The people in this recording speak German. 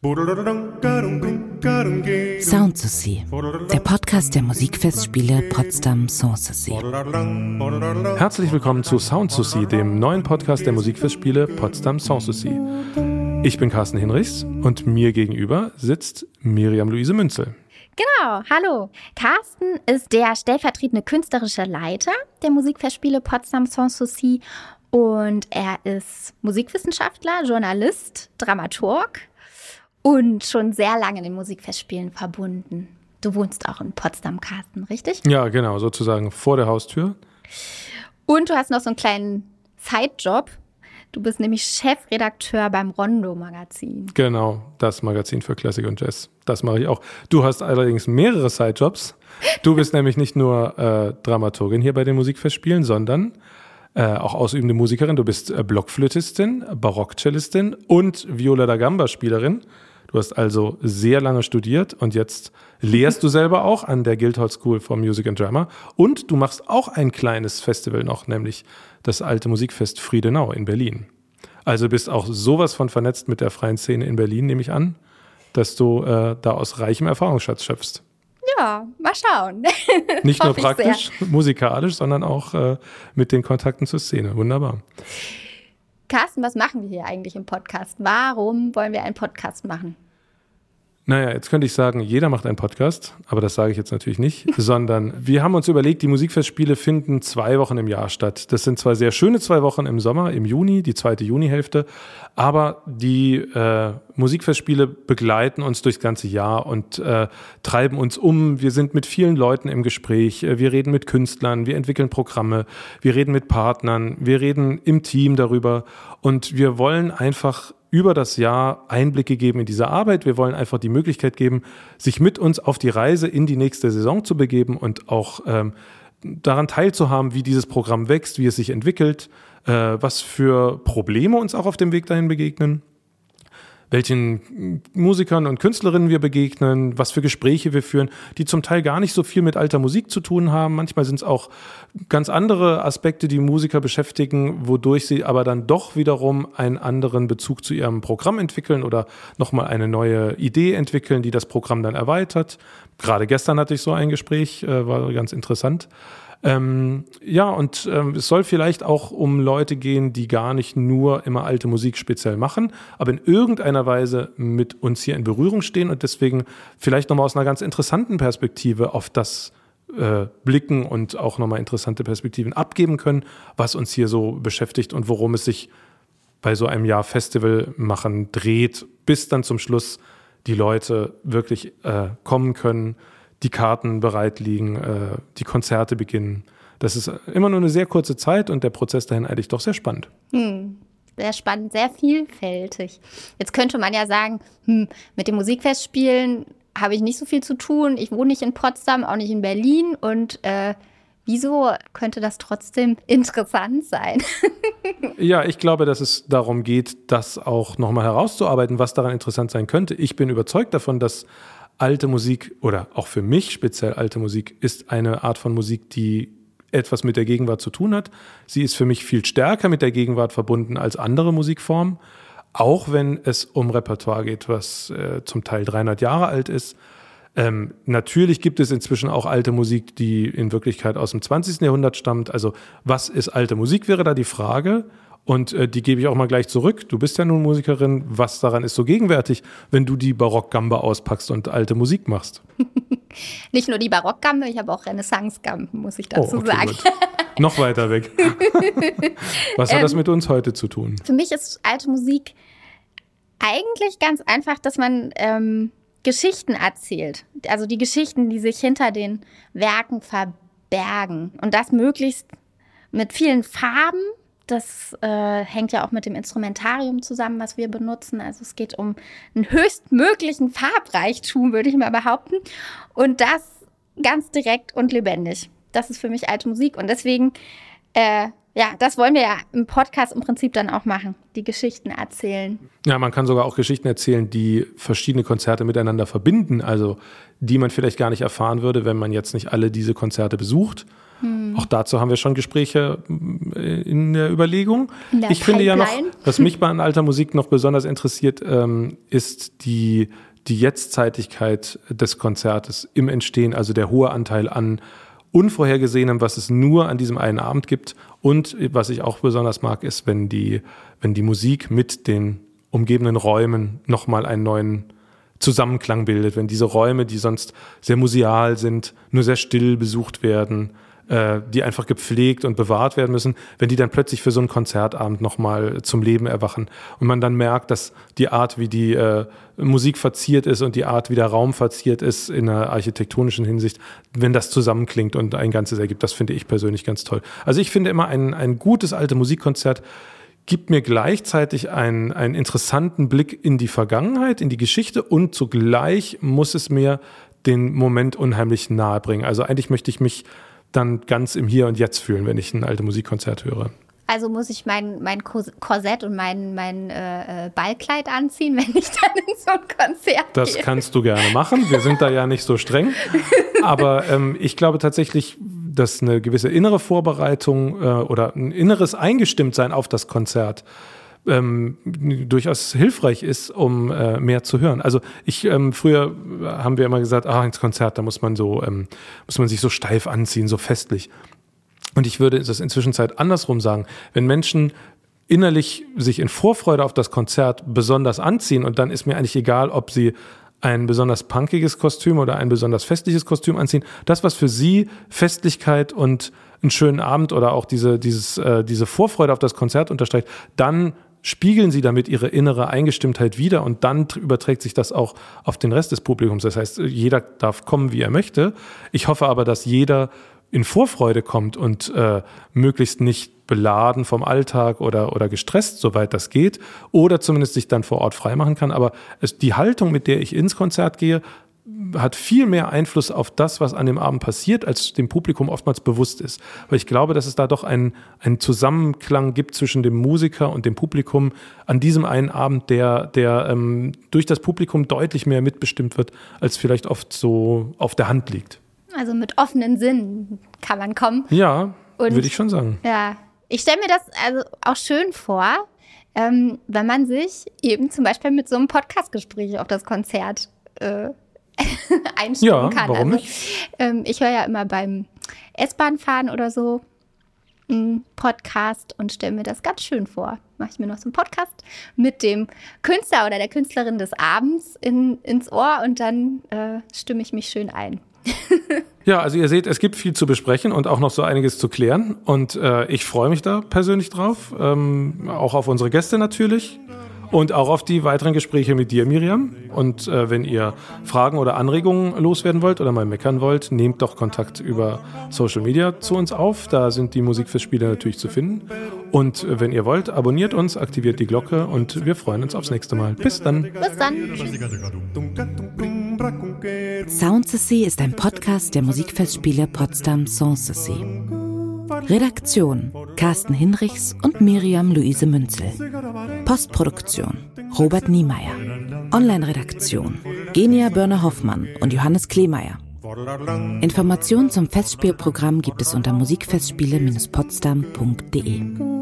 Sound to See, der Podcast der Musikfestspiele Potsdam Sanssouci. Herzlich willkommen zu Sound to See, dem neuen Podcast der Musikfestspiele Potsdam Sanssouci. Ich bin Carsten Hinrichs und mir gegenüber sitzt Miriam Luise Münzel. Genau, hallo. Carsten ist der stellvertretende künstlerische Leiter der Musikfestspiele Potsdam Sanssouci und er ist Musikwissenschaftler, Journalist, Dramaturg und schon sehr lange in den Musikfestspielen verbunden. Du wohnst auch in Potsdam, Carsten, richtig? Ja, genau, sozusagen vor der Haustür. Und du hast noch so einen kleinen Zeitjob. Du bist nämlich Chefredakteur beim Rondo-Magazin. Genau, das Magazin für Klassik und Jazz. Das mache ich auch. Du hast allerdings mehrere Sidejobs. Du bist nämlich nicht nur äh, Dramaturgin hier bei den Musikfestspielen, sondern äh, auch ausübende Musikerin. Du bist äh, Blockflötistin, Barockcellistin und Viola da Gamba-Spielerin. Du hast also sehr lange studiert und jetzt lehrst du selber auch an der Guildhall School for Music and Drama. Und du machst auch ein kleines Festival noch, nämlich das alte Musikfest Friedenau in Berlin. Also bist auch sowas von vernetzt mit der freien Szene in Berlin, nehme ich an, dass du äh, da aus reichem Erfahrungsschatz schöpfst. Ja, mal schauen. Nicht nur praktisch, musikalisch, sondern auch äh, mit den Kontakten zur Szene. Wunderbar. Carsten, was machen wir hier eigentlich im Podcast? Warum wollen wir einen Podcast machen? Naja, jetzt könnte ich sagen, jeder macht einen Podcast, aber das sage ich jetzt natürlich nicht, sondern wir haben uns überlegt, die Musikfestspiele finden zwei Wochen im Jahr statt. Das sind zwar sehr schöne zwei Wochen im Sommer, im Juni, die zweite Junihälfte, aber die äh, Musikfestspiele begleiten uns durchs ganze Jahr und äh, treiben uns um. Wir sind mit vielen Leuten im Gespräch, wir reden mit Künstlern, wir entwickeln Programme, wir reden mit Partnern, wir reden im Team darüber und wir wollen einfach über das Jahr Einblicke geben in diese Arbeit. Wir wollen einfach die Möglichkeit geben, sich mit uns auf die Reise in die nächste Saison zu begeben und auch ähm, daran teilzuhaben, wie dieses Programm wächst, wie es sich entwickelt, äh, was für Probleme uns auch auf dem Weg dahin begegnen welchen Musikern und Künstlerinnen wir begegnen, was für Gespräche wir führen, die zum Teil gar nicht so viel mit alter Musik zu tun haben. Manchmal sind es auch ganz andere Aspekte, die Musiker beschäftigen, wodurch sie aber dann doch wiederum einen anderen Bezug zu ihrem Programm entwickeln oder nochmal eine neue Idee entwickeln, die das Programm dann erweitert. Gerade gestern hatte ich so ein Gespräch, äh, war ganz interessant. Ähm, ja, und ähm, es soll vielleicht auch um Leute gehen, die gar nicht nur immer alte Musik speziell machen, aber in irgendeiner Weise mit uns hier in Berührung stehen und deswegen vielleicht nochmal aus einer ganz interessanten Perspektive auf das äh, blicken und auch nochmal interessante Perspektiven abgeben können, was uns hier so beschäftigt und worum es sich bei so einem Jahr Festival machen dreht, bis dann zum Schluss die Leute wirklich äh, kommen können die Karten bereit liegen, äh, die Konzerte beginnen. Das ist immer nur eine sehr kurze Zeit und der Prozess dahin eigentlich doch sehr spannend. Hm, sehr spannend, sehr vielfältig. Jetzt könnte man ja sagen, hm, mit dem Musikfestspielen habe ich nicht so viel zu tun. Ich wohne nicht in Potsdam, auch nicht in Berlin und äh, Wieso könnte das trotzdem interessant sein? ja, ich glaube, dass es darum geht, das auch nochmal herauszuarbeiten, was daran interessant sein könnte. Ich bin überzeugt davon, dass alte Musik oder auch für mich speziell alte Musik ist eine Art von Musik, die etwas mit der Gegenwart zu tun hat. Sie ist für mich viel stärker mit der Gegenwart verbunden als andere Musikformen, auch wenn es um Repertoire geht, was äh, zum Teil 300 Jahre alt ist. Ähm, natürlich gibt es inzwischen auch alte Musik, die in Wirklichkeit aus dem 20. Jahrhundert stammt. Also was ist alte Musik, wäre da die Frage. Und äh, die gebe ich auch mal gleich zurück. Du bist ja nun Musikerin. Was daran ist so gegenwärtig, wenn du die Barockgambe auspackst und alte Musik machst? Nicht nur die Barockgambe, ich habe auch Renaissance-Gamben, muss ich dazu oh, okay, sagen. Noch weiter weg. Was hat ähm, das mit uns heute zu tun? Für mich ist alte Musik eigentlich ganz einfach, dass man ähm, Geschichten erzählt. Also die Geschichten, die sich hinter den Werken verbergen. Und das möglichst mit vielen Farben das äh, hängt ja auch mit dem Instrumentarium zusammen, was wir benutzen. Also es geht um einen höchstmöglichen Farbreichtum, würde ich mal behaupten. Und das ganz direkt und lebendig. Das ist für mich alte Musik. Und deswegen, äh, ja, das wollen wir ja im Podcast im Prinzip dann auch machen, die Geschichten erzählen. Ja, man kann sogar auch Geschichten erzählen, die verschiedene Konzerte miteinander verbinden, also die man vielleicht gar nicht erfahren würde, wenn man jetzt nicht alle diese Konzerte besucht. Hm. Auch dazu haben wir schon Gespräche äh, in der Überlegung. In der ich Pipeline. finde ja noch, was mich bei alter Musik noch besonders interessiert, ähm, ist die, die Jetztzeitigkeit des Konzertes im Entstehen, also der hohe Anteil an Unvorhergesehenem, was es nur an diesem einen Abend gibt. Und was ich auch besonders mag, ist, wenn die, wenn die Musik mit den umgebenden Räumen nochmal einen neuen Zusammenklang bildet. Wenn diese Räume, die sonst sehr museal sind, nur sehr still besucht werden, äh, die einfach gepflegt und bewahrt werden müssen, wenn die dann plötzlich für so einen Konzertabend nochmal zum Leben erwachen und man dann merkt, dass die Art, wie die äh, Musik verziert ist und die Art, wie der Raum verziert ist in einer architektonischen Hinsicht, wenn das zusammenklingt und ein Ganzes ergibt, das finde ich persönlich ganz toll. Also ich finde immer ein, ein gutes alte Musikkonzert gibt mir gleichzeitig einen, einen interessanten Blick in die Vergangenheit, in die Geschichte und zugleich muss es mir den Moment unheimlich nahe bringen. Also eigentlich möchte ich mich dann ganz im Hier und Jetzt fühlen, wenn ich ein alte Musikkonzert höre. Also muss ich mein, mein Korsett und mein, mein äh, äh, Ballkleid anziehen, wenn ich dann in so ein Konzert Das gehe. kannst du gerne machen. Wir sind da ja nicht so streng. Aber ähm, ich glaube tatsächlich, dass eine gewisse innere Vorbereitung äh, oder ein inneres Eingestimmtsein auf das Konzert ähm, durchaus hilfreich ist, um äh, mehr zu hören. Also ich ähm, früher haben wir immer gesagt, ah, ins Konzert, da muss man so, ähm, muss man sich so steif anziehen, so festlich. Und ich würde das inzwischen Zeit andersrum sagen. Wenn Menschen innerlich sich in Vorfreude auf das Konzert besonders anziehen und dann ist mir eigentlich egal, ob sie ein besonders punkiges Kostüm oder ein besonders festliches Kostüm anziehen. Das, was für sie Festlichkeit und einen schönen Abend oder auch diese, dieses, äh, diese Vorfreude auf das Konzert unterstreicht, dann spiegeln sie damit ihre innere Eingestimmtheit wieder und dann überträgt sich das auch auf den Rest des Publikums. Das heißt, jeder darf kommen, wie er möchte. Ich hoffe aber, dass jeder in Vorfreude kommt und äh, möglichst nicht beladen vom Alltag oder, oder gestresst, soweit das geht, oder zumindest sich dann vor Ort freimachen kann. Aber es, die Haltung, mit der ich ins Konzert gehe, hat viel mehr Einfluss auf das, was an dem Abend passiert, als dem Publikum oftmals bewusst ist. Weil ich glaube, dass es da doch einen, einen Zusammenklang gibt zwischen dem Musiker und dem Publikum an diesem einen Abend, der, der ähm, durch das Publikum deutlich mehr mitbestimmt wird, als vielleicht oft so auf der Hand liegt. Also mit offenen Sinnen kann man kommen. Ja, würde ich schon sagen. Ja, ich stelle mir das also auch schön vor, ähm, wenn man sich eben zum Beispiel mit so einem Podcastgespräch auf das Konzert äh, einstimmen ja, kann. Warum also, nicht? Ähm, ich höre ja immer beim S-Bahn-Fahren oder so einen Podcast und stelle mir das ganz schön vor. Mache ich mir noch so einen Podcast mit dem Künstler oder der Künstlerin des Abends in, ins Ohr und dann äh, stimme ich mich schön ein. ja, also ihr seht, es gibt viel zu besprechen und auch noch so einiges zu klären. Und äh, ich freue mich da persönlich drauf. Ähm, auch auf unsere Gäste natürlich und auch auf die weiteren Gespräche mit dir, Miriam. Und äh, wenn ihr Fragen oder Anregungen loswerden wollt oder mal meckern wollt, nehmt doch Kontakt über Social Media zu uns auf. Da sind die Musikfestspiele natürlich zu finden. Und äh, wenn ihr wollt, abonniert uns, aktiviert die Glocke und wir freuen uns aufs nächste Mal. Bis dann. Bis dann. Sound ist ein Podcast der Musikfestspiele Potsdam Sanssouci. Redaktion Carsten Hinrichs und Miriam Luise Münzel. Postproduktion Robert Niemeyer. Online-Redaktion Genia Börner-Hoffmann und Johannes Kleemeyer. Informationen zum Festspielprogramm gibt es unter musikfestspiele-potsdam.de.